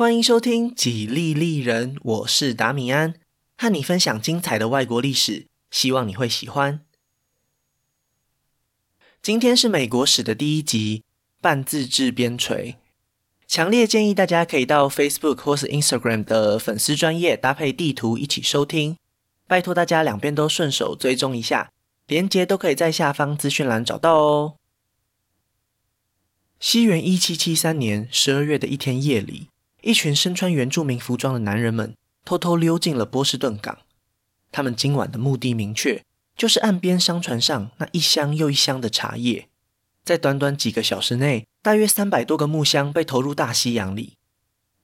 欢迎收听《几利利人》，我是达米安，和你分享精彩的外国历史，希望你会喜欢。今天是美国史的第一集，半自制边陲。强烈建议大家可以到 Facebook 或是 Instagram 的粉丝专业搭配地图一起收听，拜托大家两边都顺手追踪一下，连结都可以在下方资讯栏找到哦。西元一七七三年十二月的一天夜里，一群身穿原住民服装的男人们偷偷溜进了波士顿港。他们今晚的目的明确，就是岸边商船上那一箱又一箱的茶叶。在短短几个小时内，大约三百多个木箱被投入大西洋里。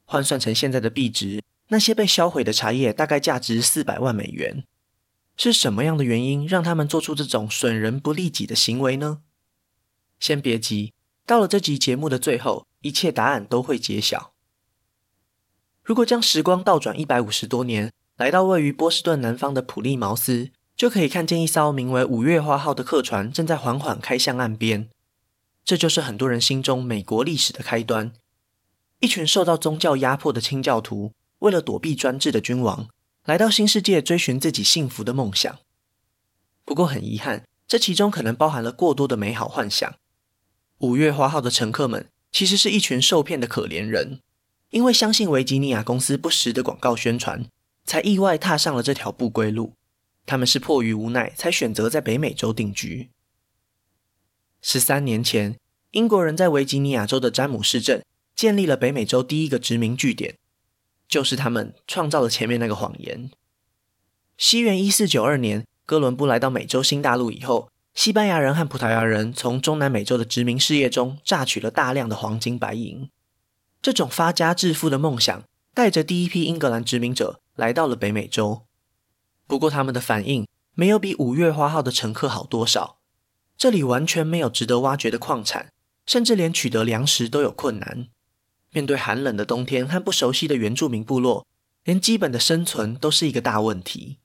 换算成现在的币值，那些被销毁的茶叶大概价值四百万美元。是什么样的原因让他们做出这种损人不利己的行为呢？先别急，到了这集节目的最后，一切答案都会揭晓。如果将时光倒转一百五十多年，来到位于波士顿南方的普利茅斯，就可以看见一艘名为“五月花号”的客船正在缓缓开向岸边。这就是很多人心中美国历史的开端。一群受到宗教压迫的清教徒，为了躲避专制的君王，来到新世界追寻自己幸福的梦想。不过很遗憾，这其中可能包含了过多的美好幻想。五月花号的乘客们其实是一群受骗的可怜人。因为相信维吉尼亚公司不实的广告宣传，才意外踏上了这条不归路。他们是迫于无奈，才选择在北美洲定居。十三年前，英国人在维吉尼亚州的詹姆士镇建立了北美洲第一个殖民据点，就是他们创造了前面那个谎言。西元一四九二年，哥伦布来到美洲新大陆以后，西班牙人和葡萄牙人从中南美洲的殖民事业中榨取了大量的黄金白银。这种发家致富的梦想，带着第一批英格兰殖民者来到了北美洲。不过，他们的反应没有比五月花号的乘客好多少。这里完全没有值得挖掘的矿产，甚至连取得粮食都有困难。面对寒冷的冬天和不熟悉的原住民部落，连基本的生存都是一个大问题。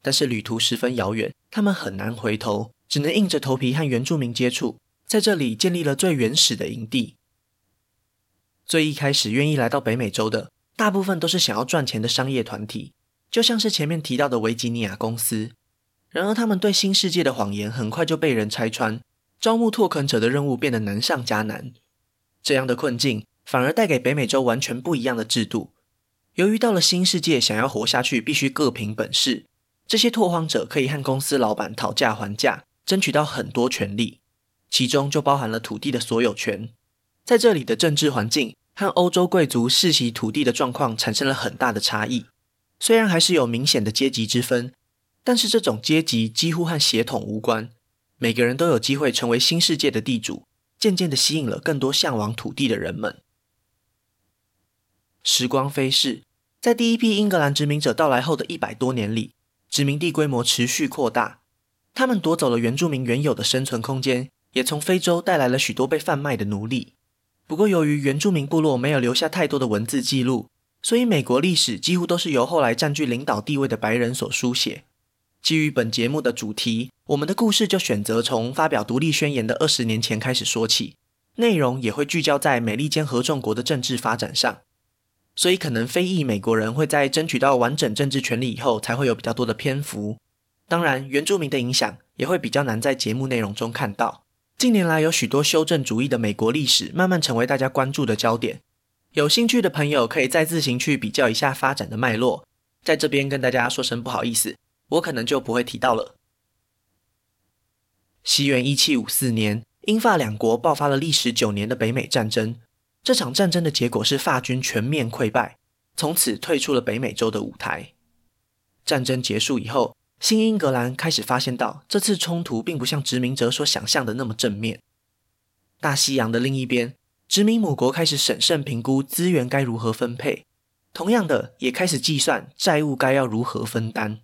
但是旅途十分遥远，他们很难回头，只能硬着头皮和原住民接触，在这里建立了最原始的营地。最一开始愿意来到北美洲的，大部分都是想要赚钱的商业团体，就像是前面提到的维吉尼亚公司。然而，他们对新世界的谎言很快就被人拆穿，招募拓垦者的任务变得难上加难。这样的困境反而带给北美洲完全不一样的制度。由于到了新世界，想要活下去必须各凭本事，这些拓荒者可以和公司老板讨价还价，争取到很多权利，其中就包含了土地的所有权。在这里的政治环境和欧洲贵族世袭土地的状况产生了很大的差异。虽然还是有明显的阶级之分，但是这种阶级几乎和血统无关。每个人都有机会成为新世界的地主，渐渐地吸引了更多向往土地的人们。时光飞逝，在第一批英格兰殖民者到来后的一百多年里，殖民地规模持续扩大。他们夺走了原住民原有的生存空间，也从非洲带来了许多被贩卖的奴隶。不过，由于原住民部落没有留下太多的文字记录，所以美国历史几乎都是由后来占据领导地位的白人所书写。基于本节目的主题，我们的故事就选择从发表独立宣言的二十年前开始说起，内容也会聚焦在美利坚合众国的政治发展上。所以，可能非裔美国人会在争取到完整政治权利以后，才会有比较多的篇幅。当然，原住民的影响也会比较难在节目内容中看到。近年来，有许多修正主义的美国历史慢慢成为大家关注的焦点。有兴趣的朋友可以再自行去比较一下发展的脉络。在这边跟大家说声不好意思，我可能就不会提到了。西元一七五四年，英法两国爆发了历时九年的北美战争。这场战争的结果是法军全面溃败，从此退出了北美洲的舞台。战争结束以后，新英格兰开始发现到，这次冲突并不像殖民者所想象的那么正面。大西洋的另一边，殖民母国开始审慎评估资源该如何分配，同样的，也开始计算债务该要如何分担。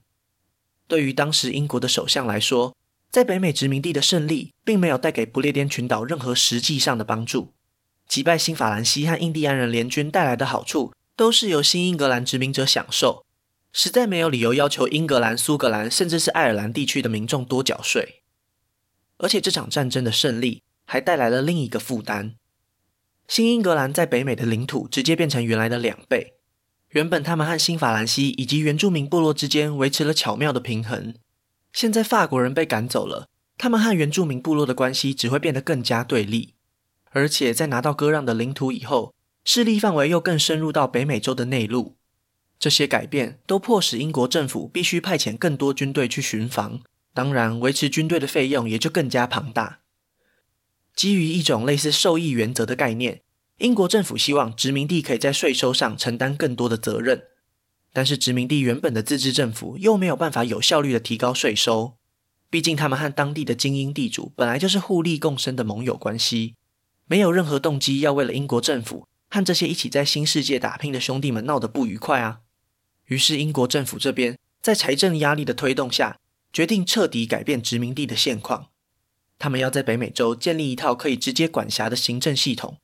对于当时英国的首相来说，在北美殖民地的胜利，并没有带给不列颠群岛任何实际上的帮助。击败新法兰西和印第安人联军带来的好处，都是由新英格兰殖民者享受。实在没有理由要求英格兰、苏格兰，甚至是爱尔兰地区的民众多缴税。而且这场战争的胜利还带来了另一个负担：新英格兰在北美的领土直接变成原来的两倍。原本他们和新法兰西以及原住民部落之间维持了巧妙的平衡，现在法国人被赶走了，他们和原住民部落的关系只会变得更加对立。而且在拿到割让的领土以后，势力范围又更深入到北美洲的内陆。这些改变都迫使英国政府必须派遣更多军队去巡防，当然，维持军队的费用也就更加庞大。基于一种类似受益原则的概念，英国政府希望殖民地可以在税收上承担更多的责任，但是殖民地原本的自治政府又没有办法有效率的提高税收，毕竟他们和当地的精英地主本来就是互利共生的盟友关系，没有任何动机要为了英国政府和这些一起在新世界打拼的兄弟们闹得不愉快啊。于是英国政府这边在财政压力的推动下，决定彻底改变殖民地的现况。他们要在北美洲建立一套可以直接管辖的行政系统，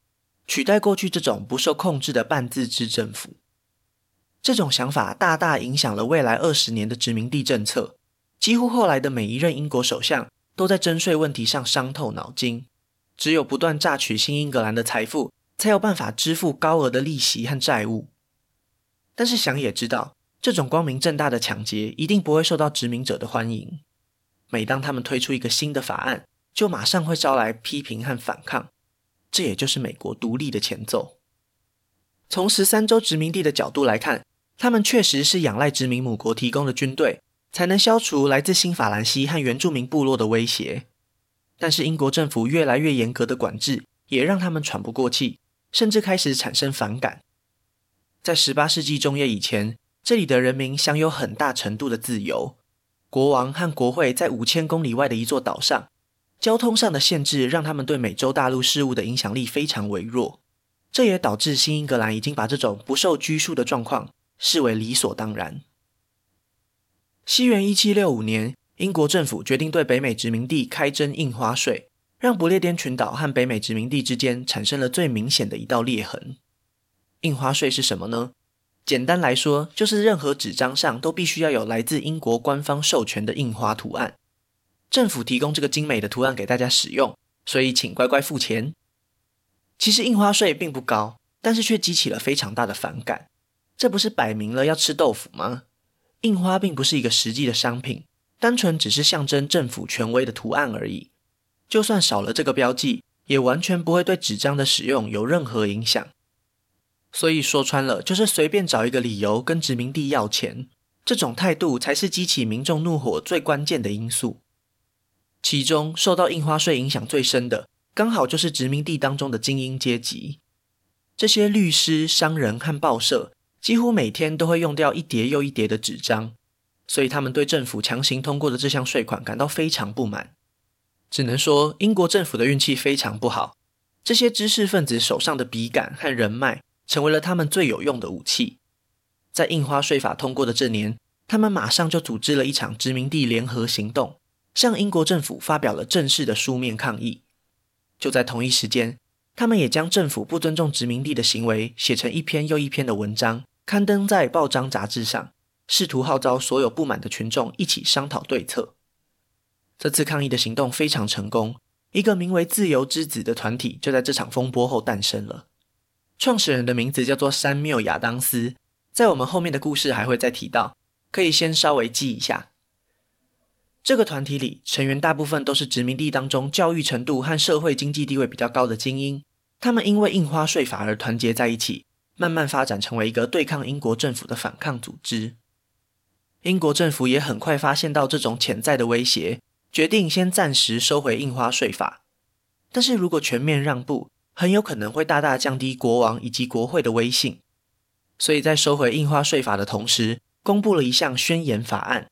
取代过去这种不受控制的半自治政府。这种想法大大影响了未来二十年的殖民地政策。几乎后来的每一任英国首相都在征税问题上伤透脑筋。只有不断榨取新英格兰的财富，才有办法支付高额的利息和债务。但是想也知道，这种光明正大的抢劫一定不会受到殖民者的欢迎。每当他们推出一个新的法案，就马上会招来批评和反抗，这也就是美国独立的前奏。从十三州殖民地的角度来看，他们确实是仰赖殖民母国提供的军队，才能消除来自新法兰西和原住民部落的威胁。但是英国政府越来越严格的管制，也让他们喘不过气，甚至开始产生反感。在十八世纪中叶以前，这里的人民享有很大程度的自由，国王和国会在五千公里外的一座岛上。交通上的限制让他们对美洲大陆事务的影响力非常微弱，这也导致新英格兰已经把这种不受拘束的状况视为理所当然。西元一七六五年，英国政府决定对北美殖民地开征印花税，让不列颠群岛和北美殖民地之间产生了最明显的一道裂痕。印花税是什么呢？简单来说，就是任何纸张上都必须要有来自英国官方授权的印花图案。政府提供这个精美的图案给大家使用，所以请乖乖付钱。其实印花税并不高，但是却激起了非常大的反感。这不是摆明了要吃豆腐吗？印花并不是一个实际的商品，单纯只是象征政府权威的图案而已。就算少了这个标记，也完全不会对纸张的使用有任何影响。所以说穿了，就是随便找一个理由跟殖民地要钱。这种态度才是激起民众怒火最关键的因素。其中受到印花税影响最深的，刚好就是殖民地当中的精英阶级。这些律师、商人和报社几乎每天都会用掉一叠又一叠的纸张，所以他们对政府强行通过的这项税款感到非常不满。只能说，英国政府的运气非常不好。这些知识分子手上的笔杆和人脉，成为了他们最有用的武器。在印花税法通过的这年，他们马上就组织了一场殖民地联合行动。向英国政府发表了正式的书面抗议。就在同一时间，他们也将政府不尊重殖民地的行为写成一篇又一篇的文章，刊登在报章杂志上，试图号召所有不满的群众一起商讨对策。这次抗议的行动非常成功，一个名为“自由之子”的团体就在这场风波后诞生了。创始人的名字叫做山缪亚当斯，在我们后面的故事还会再提到，可以先稍微记一下。这个团体里成员大部分都是殖民地当中教育程度和社会经济地位比较高的精英，他们因为印花税法而团结在一起，慢慢发展成为一个对抗英国政府的反抗组织。英国政府也很快发现到这种潜在的威胁，决定先暂时收回印花税法。但是如果全面让步，很有可能会大大降低国王以及国会的威信，所以在收回印花税法的同时，公布了一项宣言法案。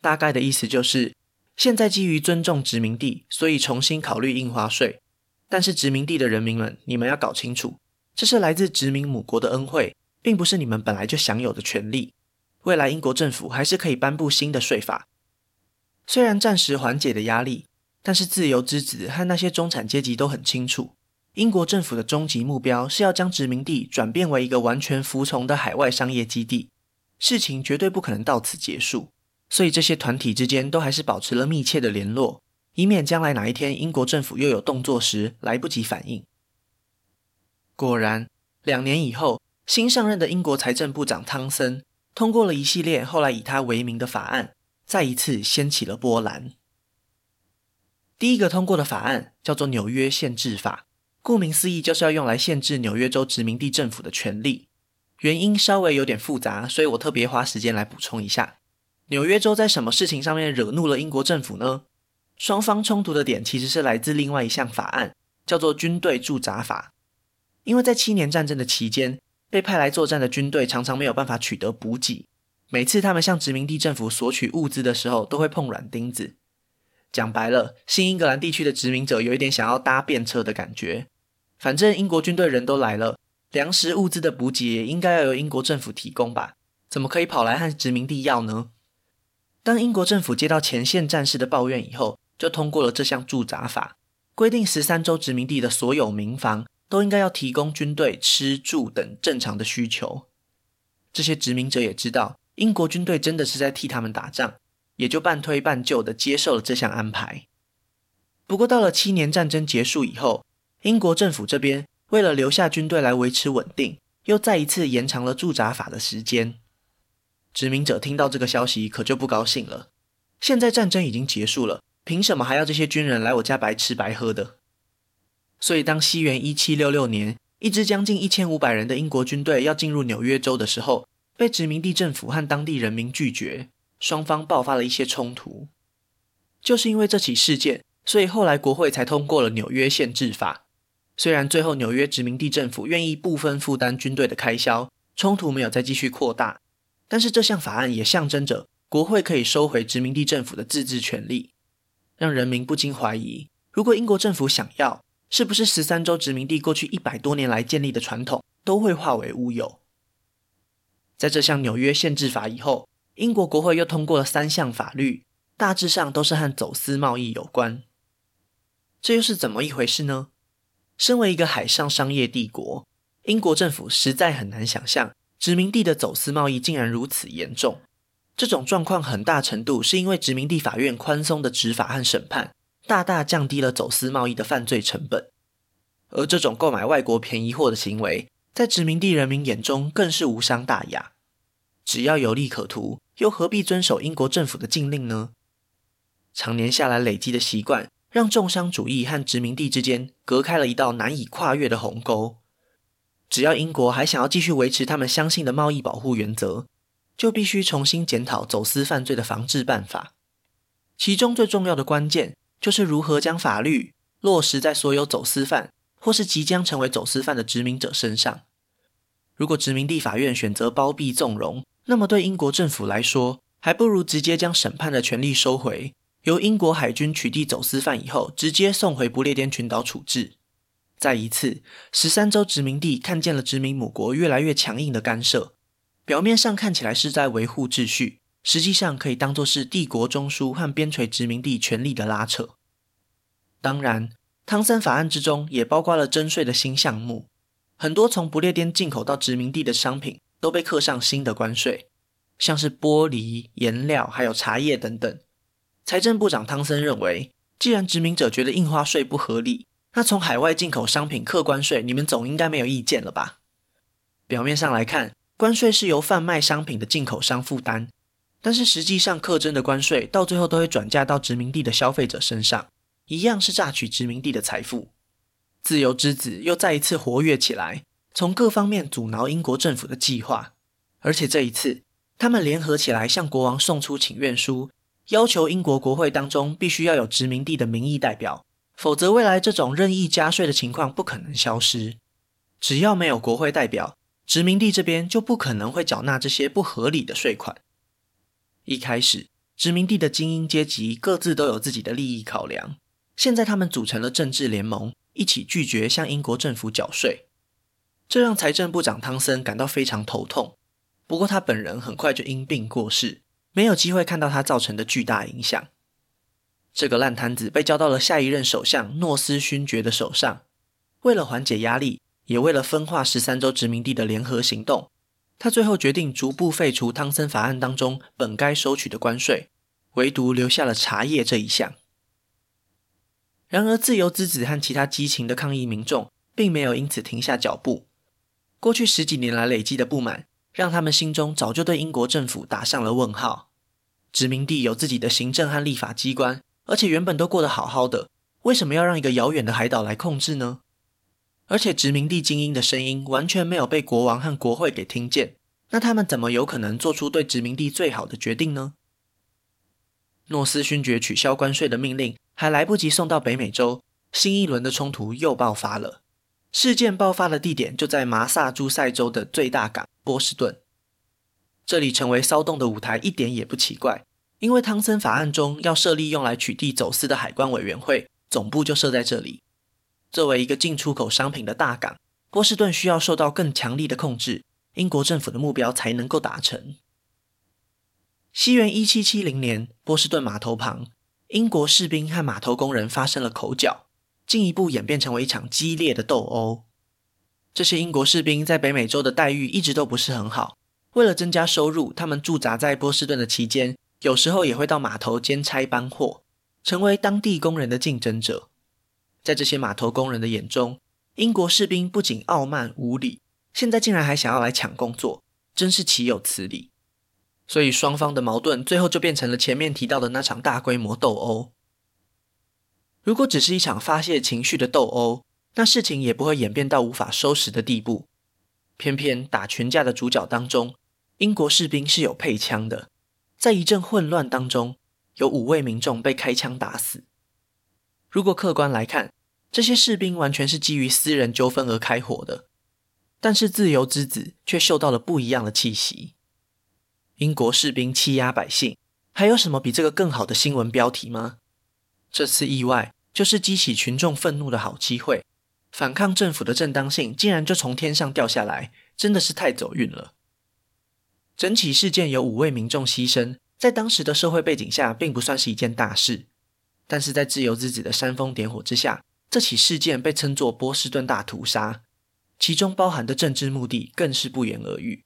大概的意思就是，现在基于尊重殖民地，所以重新考虑印花税。但是殖民地的人民们，你们要搞清楚，这是来自殖民母国的恩惠，并不是你们本来就享有的权利。未来英国政府还是可以颁布新的税法，虽然暂时缓解的压力，但是自由之子和那些中产阶级都很清楚，英国政府的终极目标是要将殖民地转变为一个完全服从的海外商业基地。事情绝对不可能到此结束。所以这些团体之间都还是保持了密切的联络，以免将来哪一天英国政府又有动作时来不及反应。果然，两年以后，新上任的英国财政部长汤森通过了一系列后来以他为名的法案，再一次掀起了波澜。第一个通过的法案叫做《纽约限制法》，顾名思义，就是要用来限制纽约州殖民地政府的权力。原因稍微有点复杂，所以我特别花时间来补充一下。纽约州在什么事情上面惹怒了英国政府呢？双方冲突的点其实是来自另外一项法案，叫做《军队驻扎法》。因为在七年战争的期间，被派来作战的军队常常没有办法取得补给，每次他们向殖民地政府索取物资的时候，都会碰软钉子。讲白了，新英格兰地区的殖民者有一点想要搭便车的感觉。反正英国军队人都来了，粮食物资的补给也应该要由英国政府提供吧？怎么可以跑来和殖民地要呢？当英国政府接到前线战士的抱怨以后，就通过了这项驻扎法，规定十三州殖民地的所有民房都应该要提供军队吃住等正常的需求。这些殖民者也知道，英国军队真的是在替他们打仗。也就半推半就的接受了这项安排。不过，到了七年战争结束以后，英国政府这边为了留下军队来维持稳定，又再一次延长了驻扎法的时间。殖民者听到这个消息，可就不高兴了。现在战争已经结束了，凭什么还要这些军人来我家白吃白喝的？所以，当西元一七六六年，一支将近一千五百人的英国军队要进入纽约州的时候，被殖民地政府和当地人民拒绝。双方爆发了一些冲突，就是因为这起事件，所以后来国会才通过了纽约限制法。虽然最后纽约殖民地政府愿意部分负担军队的开销，冲突没有再继续扩大，但是这项法案也象征着国会可以收回殖民地政府的自治权利，让人民不禁怀疑：如果英国政府想要，是不是十三州殖民地过去一百多年来建立的传统都会化为乌有？在这项纽约限制法以后。英国国会又通过了三项法律，大致上都是和走私贸易有关。这又是怎么一回事呢？身为一个海上商业帝国，英国政府实在很难想象殖民地的走私贸易竟然如此严重。这种状况很大程度是因为殖民地法院宽松的执法和审判，大大降低了走私贸易的犯罪成本。而这种购买外国便宜货的行为，在殖民地人民眼中更是无伤大雅。只要有利可图，又何必遵守英国政府的禁令呢？常年下来累积的习惯，让重商主义和殖民地之间隔开了一道难以跨越的鸿沟。只要英国还想要继续维持他们相信的贸易保护原则，就必须重新检讨走私犯罪的防治办法。其中最重要的关键，就是如何将法律落实在所有走私犯或是即将成为走私犯的殖民者身上。如果殖民地法院选择包庇纵容，那么，对英国政府来说，还不如直接将审判的权力收回，由英国海军取缔走私犯以后，直接送回不列颠群岛处置。再一次，十三州殖民地看见了殖民母国越来越强硬的干涉，表面上看起来是在维护秩序，实际上可以当作是帝国中枢和边陲殖民地权力的拉扯。当然，汤森法案之中也包括了征税的新项目，很多从不列颠进口到殖民地的商品。都被课上新的关税，像是玻璃、颜料还有茶叶等等。财政部长汤森认为，既然殖民者觉得印花税不合理，那从海外进口商品课关税，你们总应该没有意见了吧？表面上来看，关税是由贩卖商品的进口商负担，但是实际上课征的关税到最后都会转嫁到殖民地的消费者身上，一样是榨取殖民地的财富。自由之子又再一次活跃起来。从各方面阻挠英国政府的计划，而且这一次，他们联合起来向国王送出请愿书，要求英国国会当中必须要有殖民地的民意代表，否则未来这种任意加税的情况不可能消失。只要没有国会代表，殖民地这边就不可能会缴纳这些不合理的税款。一开始，殖民地的精英阶级各自都有自己的利益考量，现在他们组成了政治联盟，一起拒绝向英国政府缴税。这让财政部长汤森感到非常头痛。不过他本人很快就因病过世，没有机会看到他造成的巨大影响。这个烂摊子被交到了下一任首相诺斯勋爵的手上。为了缓解压力，也为了分化十三州殖民地的联合行动，他最后决定逐步废除汤森法案当中本该收取的关税，唯独留下了茶叶这一项。然而，自由之子和其他激情的抗议民众。并没有因此停下脚步。过去十几年来累积的不满，让他们心中早就对英国政府打上了问号。殖民地有自己的行政和立法机关，而且原本都过得好好的，为什么要让一个遥远的海岛来控制呢？而且殖民地精英的声音完全没有被国王和国会给听见，那他们怎么有可能做出对殖民地最好的决定呢？诺斯勋爵取消关税的命令还来不及送到北美洲，新一轮的冲突又爆发了。事件爆发的地点就在麻萨诸塞州的最大港波士顿，这里成为骚动的舞台一点也不奇怪，因为汤森法案中要设立用来取缔走私的海关委员会，总部就设在这里。作为一个进出口商品的大港，波士顿需要受到更强力的控制，英国政府的目标才能够达成。西元一七七零年，波士顿码头旁，英国士兵和码头工人发生了口角。进一步演变成为一场激烈的斗殴。这些英国士兵在北美洲的待遇一直都不是很好。为了增加收入，他们驻扎在波士顿的期间，有时候也会到码头兼差搬货，成为当地工人的竞争者。在这些码头工人的眼中，英国士兵不仅傲慢无礼，现在竟然还想要来抢工作，真是岂有此理！所以双方的矛盾最后就变成了前面提到的那场大规模斗殴。如果只是一场发泄情绪的斗殴，那事情也不会演变到无法收拾的地步。偏偏打群架的主角当中，英国士兵是有配枪的，在一阵混乱当中，有五位民众被开枪打死。如果客观来看，这些士兵完全是基于私人纠纷而开火的，但是自由之子却嗅到了不一样的气息。英国士兵欺压百姓，还有什么比这个更好的新闻标题吗？这次意外就是激起群众愤怒的好机会，反抗政府的正当性竟然就从天上掉下来，真的是太走运了。整起事件有五位民众牺牲，在当时的社会背景下，并不算是一件大事。但是在自由之子的煽风点火之下，这起事件被称作波士顿大屠杀，其中包含的政治目的更是不言而喻。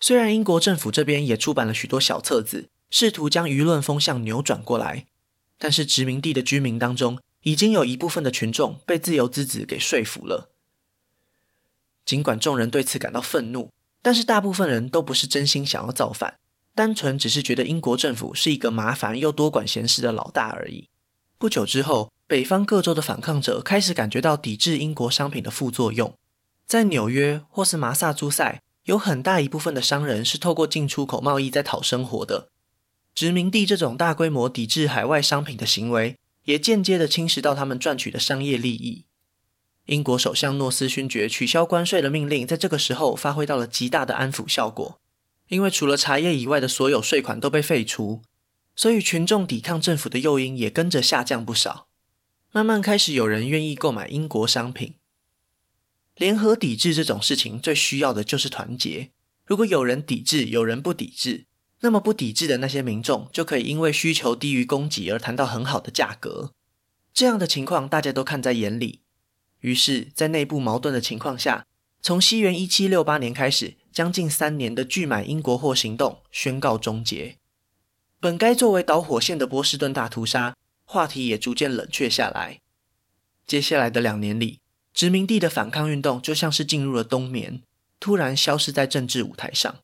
虽然英国政府这边也出版了许多小册子，试图将舆论风向扭转过来。但是殖民地的居民当中，已经有一部分的群众被自由之子给说服了。尽管众人对此感到愤怒，但是大部分人都不是真心想要造反，单纯只是觉得英国政府是一个麻烦又多管闲事的老大而已。不久之后，北方各州的反抗者开始感觉到抵制英国商品的副作用。在纽约或是马萨诸塞，有很大一部分的商人是透过进出口贸易在讨生活的。殖民地这种大规模抵制海外商品的行为，也间接地侵蚀到他们赚取的商业利益。英国首相诺斯勋爵取消关税的命令，在这个时候发挥到了极大的安抚效果，因为除了茶叶以外的所有税款都被废除，所以群众抵抗政府的诱因也跟着下降不少。慢慢开始有人愿意购买英国商品。联合抵制这种事情，最需要的就是团结。如果有人抵制，有人不抵制。那么不抵制的那些民众就可以因为需求低于供给而谈到很好的价格，这样的情况大家都看在眼里。于是，在内部矛盾的情况下，从西元一七六八年开始，将近三年的拒买英国货行动宣告终结。本该作为导火线的波士顿大屠杀话题也逐渐冷却下来。接下来的两年里，殖民地的反抗运动就像是进入了冬眠，突然消失在政治舞台上。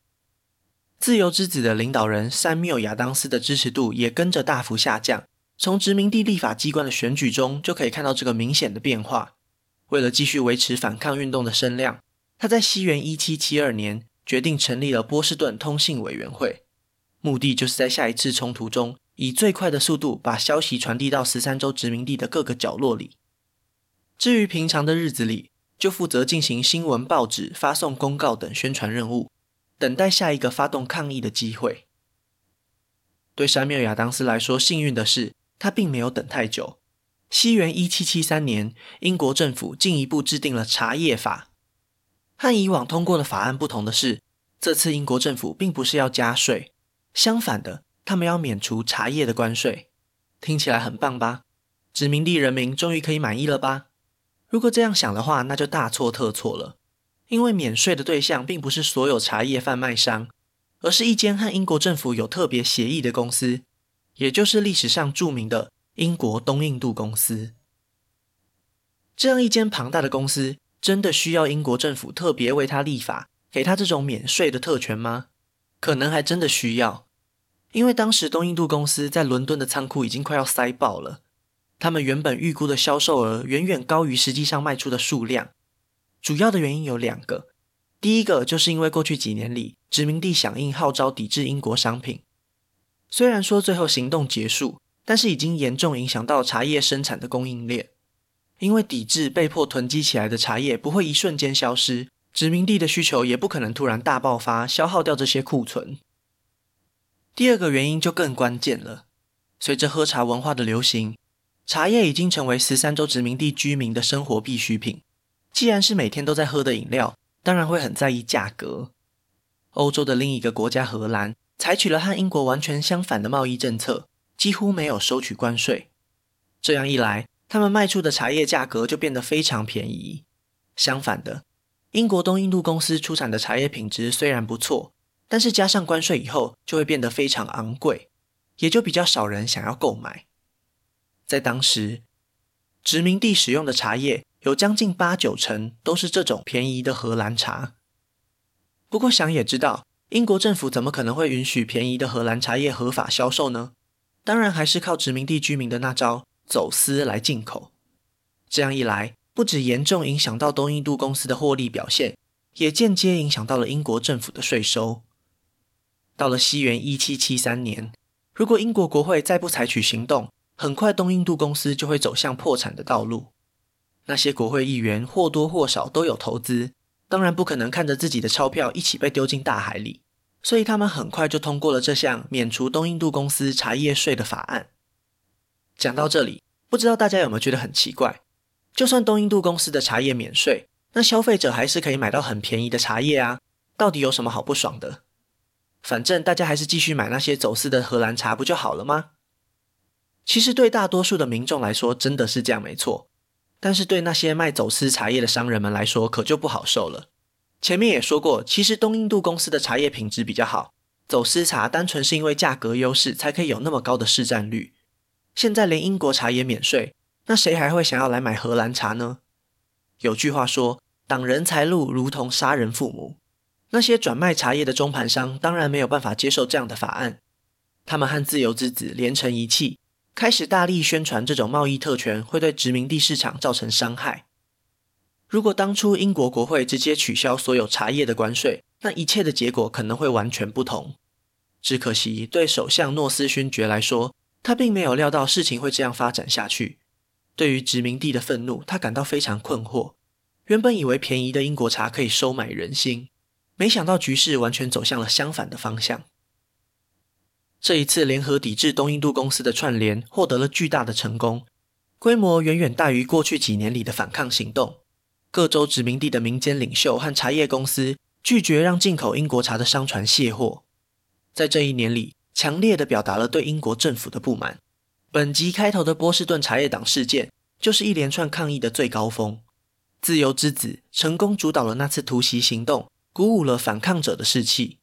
自由之子的领导人山缪亚当斯的支持度也跟着大幅下降。从殖民地立法机关的选举中就可以看到这个明显的变化。为了继续维持反抗运动的声量，他在西元一七七二年决定成立了波士顿通信委员会，目的就是在下一次冲突中以最快的速度把消息传递到十三州殖民地的各个角落里。至于平常的日子里，就负责进行新闻报纸、发送公告等宣传任务。等待下一个发动抗议的机会。对山缪亚当斯来说，幸运的是，他并没有等太久。西元一七七三年，英国政府进一步制定了茶叶法。和以往通过的法案不同的是，这次英国政府并不是要加税，相反的，他们要免除茶叶的关税。听起来很棒吧？殖民地人民终于可以满意了吧？如果这样想的话，那就大错特错了。因为免税的对象并不是所有茶叶贩卖商，而是一间和英国政府有特别协议的公司，也就是历史上著名的英国东印度公司。这样一间庞大的公司，真的需要英国政府特别为他立法，给他这种免税的特权吗？可能还真的需要，因为当时东印度公司在伦敦的仓库已经快要塞爆了，他们原本预估的销售额远远高于实际上卖出的数量。主要的原因有两个，第一个就是因为过去几年里殖民地响应号召抵制英国商品，虽然说最后行动结束，但是已经严重影响到茶叶生产的供应链。因为抵制被迫囤积起来的茶叶不会一瞬间消失，殖民地的需求也不可能突然大爆发，消耗掉这些库存。第二个原因就更关键了，随着喝茶文化的流行，茶叶已经成为十三州殖民地居民的生活必需品。既然是每天都在喝的饮料，当然会很在意价格。欧洲的另一个国家荷兰采取了和英国完全相反的贸易政策，几乎没有收取关税。这样一来，他们卖出的茶叶价格就变得非常便宜。相反的，英国东印度公司出产的茶叶品质虽然不错，但是加上关税以后，就会变得非常昂贵，也就比较少人想要购买。在当时，殖民地使用的茶叶有将近八九成都是这种便宜的荷兰茶。不过想也知道，英国政府怎么可能会允许便宜的荷兰茶叶合法销售呢？当然还是靠殖民地居民的那招。走私来进口，这样一来，不止严重影响到东印度公司的获利表现，也间接影响到了英国政府的税收。到了西元一七七三年，如果英国国会再不采取行动，很快东印度公司就会走向破产的道路。那些国会议员或多或少都有投资，当然不可能看着自己的钞票一起被丢进大海里，所以他们很快就通过了这项免除东印度公司茶叶税的法案。讲到这里，不知道大家有没有觉得很奇怪？就算东印度公司的茶叶免税，那消费者还是可以买到很便宜的茶叶啊，到底有什么好不爽的？反正大家还是继续买那些走私的荷兰茶不就好了吗？其实对大多数的民众来说，真的是这样没错。但是对那些卖走私茶叶的商人们来说，可就不好受了。前面也说过，其实东印度公司的茶叶品质比较好，走私茶单纯是因为价格优势，才可以有那么高的市占率。现在连英国茶也免税，那谁还会想要来买荷兰茶呢？有句话说：“挡人财路如同杀人父母。”那些转卖茶叶的中盘商当然没有办法接受这样的法案，他们和自由之子连成一气，开始大力宣传这种贸易特权会对殖民地市场造成伤害。如果当初英国国会直接取消所有茶叶的关税，那一切的结果可能会完全不同。只可惜，对首相诺斯勋爵来说，他并没有料到事情会这样发展下去。对于殖民地的愤怒，他感到非常困惑。原本以为便宜的英国茶可以收买人心，没想到局势完全走向了相反的方向。这一次联合抵制东印度公司的串联获得了巨大的成功，规模远远大于过去几年里的反抗行动。各州殖民地的民间领袖和茶叶公司拒绝让进口英国茶的商船卸货。在这一年里，强烈地表达了对英国政府的不满。本集开头的波士顿茶叶党事件，就是一连串抗议的最高峰。自由之子成功主导了那次突袭行动，鼓舞了反抗者的士气。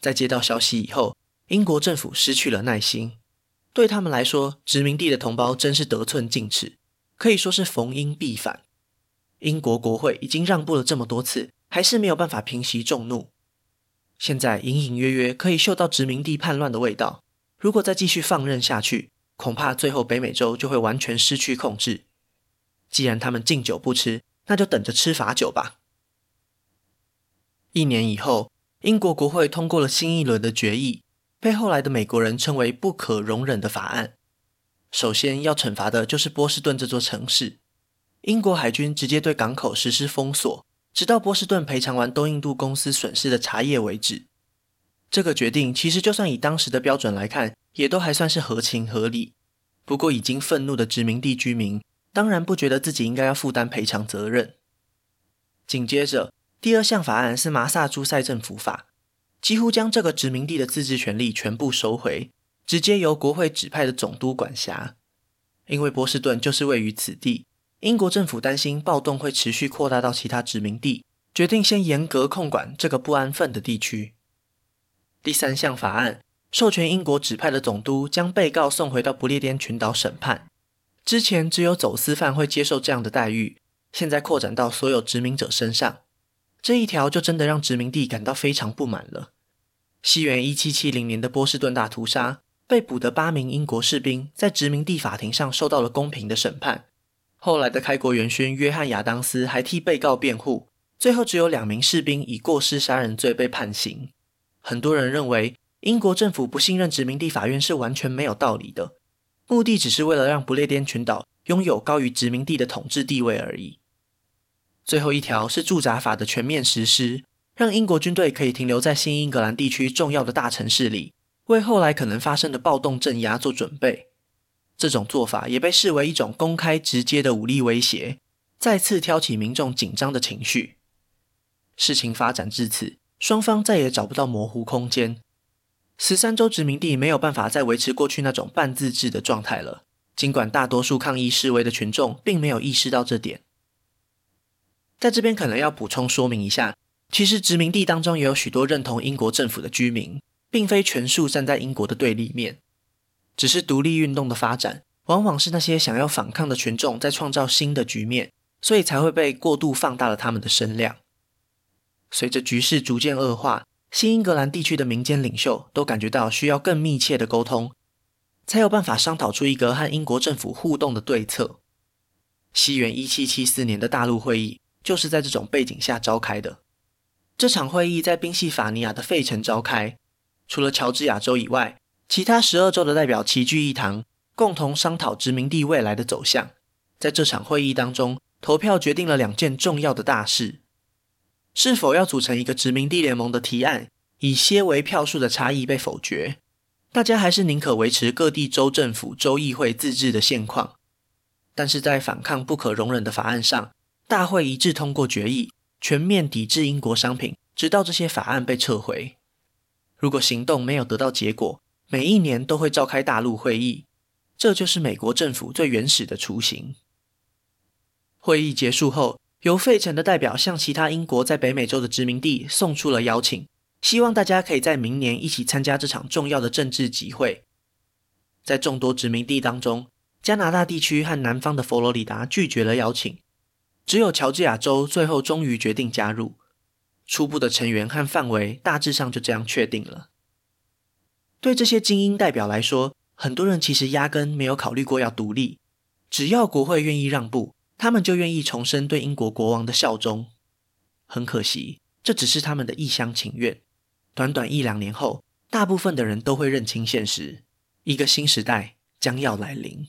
在接到消息以后，英国政府失去了耐心。对他们来说，殖民地的同胞真是得寸进尺，可以说是逢英必反。英国国会已经让步了这么多次，还是没有办法平息众怒。现在隐隐约约可以嗅到殖民地叛乱的味道。如果再继续放任下去，恐怕最后北美洲就会完全失去控制。既然他们敬酒不吃，那就等着吃罚酒吧。一年以后，英国国会通过了新一轮的决议，被后来的美国人称为“不可容忍的法案”。首先要惩罚的就是波士顿这座城市。英国海军直接对港口实施封锁。直到波士顿赔偿完东印度公司损失的茶叶为止，这个决定其实就算以当时的标准来看，也都还算是合情合理。不过，已经愤怒的殖民地居民当然不觉得自己应该要负担赔偿责任。紧接着，第二项法案是麻萨诸塞政府法，几乎将这个殖民地的自治权利全部收回，直接由国会指派的总督管辖。因为波士顿就是位于此地。英国政府担心暴动会持续扩大到其他殖民地，决定先严格控管这个不安分的地区。第三项法案授权英国指派的总督将被告送回到不列颠群岛审判。之前只有走私犯会接受这样的待遇，现在扩展到所有殖民者身上。这一条就真的让殖民地感到非常不满了。西元一七七零年的波士顿大屠杀，被捕的八名英国士兵在殖民地法庭上受到了公平的审判。后来的开国元勋约翰亚当斯还替被告辩护，最后只有两名士兵以过失杀人罪被判刑。很多人认为英国政府不信任殖民地法院是完全没有道理的，目的只是为了让不列颠群岛拥有高于殖民地的统治地位而已。最后一条是驻扎法的全面实施，让英国军队可以停留在新英格兰地区重要的大城市里，为后来可能发生的暴动镇压做准备。这种做法也被视为一种公开直接的武力威胁，再次挑起民众紧张的情绪。事情发展至此，双方再也找不到模糊空间。十三州殖民地没有办法再维持过去那种半自治的状态了，尽管大多数抗议示威的群众并没有意识到这点。在这边可能要补充说明一下，其实殖民地当中也有许多认同英国政府的居民，并非全数站在英国的对立面。只是独立运动的发展，往往是那些想要反抗的群众在创造新的局面，所以才会被过度放大了他们的声量。随着局势逐渐恶化，新英格兰地区的民间领袖都感觉到需要更密切的沟通，才有办法商讨出一个和英国政府互动的对策。西元一七七四年的大陆会议。就是在这种背景下召开的。这场会议在宾夕法尼亚的费城召开，除了乔治亚州以外，其他十二州的代表齐聚一堂，共同商讨殖民地未来的走向。在这场会议当中，投票决定了两件重要的大事：是否要组成一个殖民地联盟的提案，以些为票数的差异被否决。大家还是宁可维持各地州政府、州议会自治的现况，但是在反抗不可容忍的法案上。大会一致通过决议，全面抵制英国商品，直到这些法案被撤回。如果行动没有得到结果，每一年都会召开大陆会议。这就是美国政府最原始的雏形。会议结束后，由费城的代表向其他英国在北美洲的殖民地送出了邀请，希望大家可以在明年一起参加这场重要的政治集会。在众多殖民地当中，加拿大地区和南方的佛罗里达拒绝了邀请。只有乔治亚州最后终于决定加入，初步的成员和范围大致上就这样确定了。对这些精英代表来说，很多人其实压根没有考虑过要独立，只要国会愿意让步，他们就愿意重申对英国国王的效忠。很可惜，这只是他们的一厢情愿。短短一两年后，大部分的人都会认清现实，一个新时代将要来临。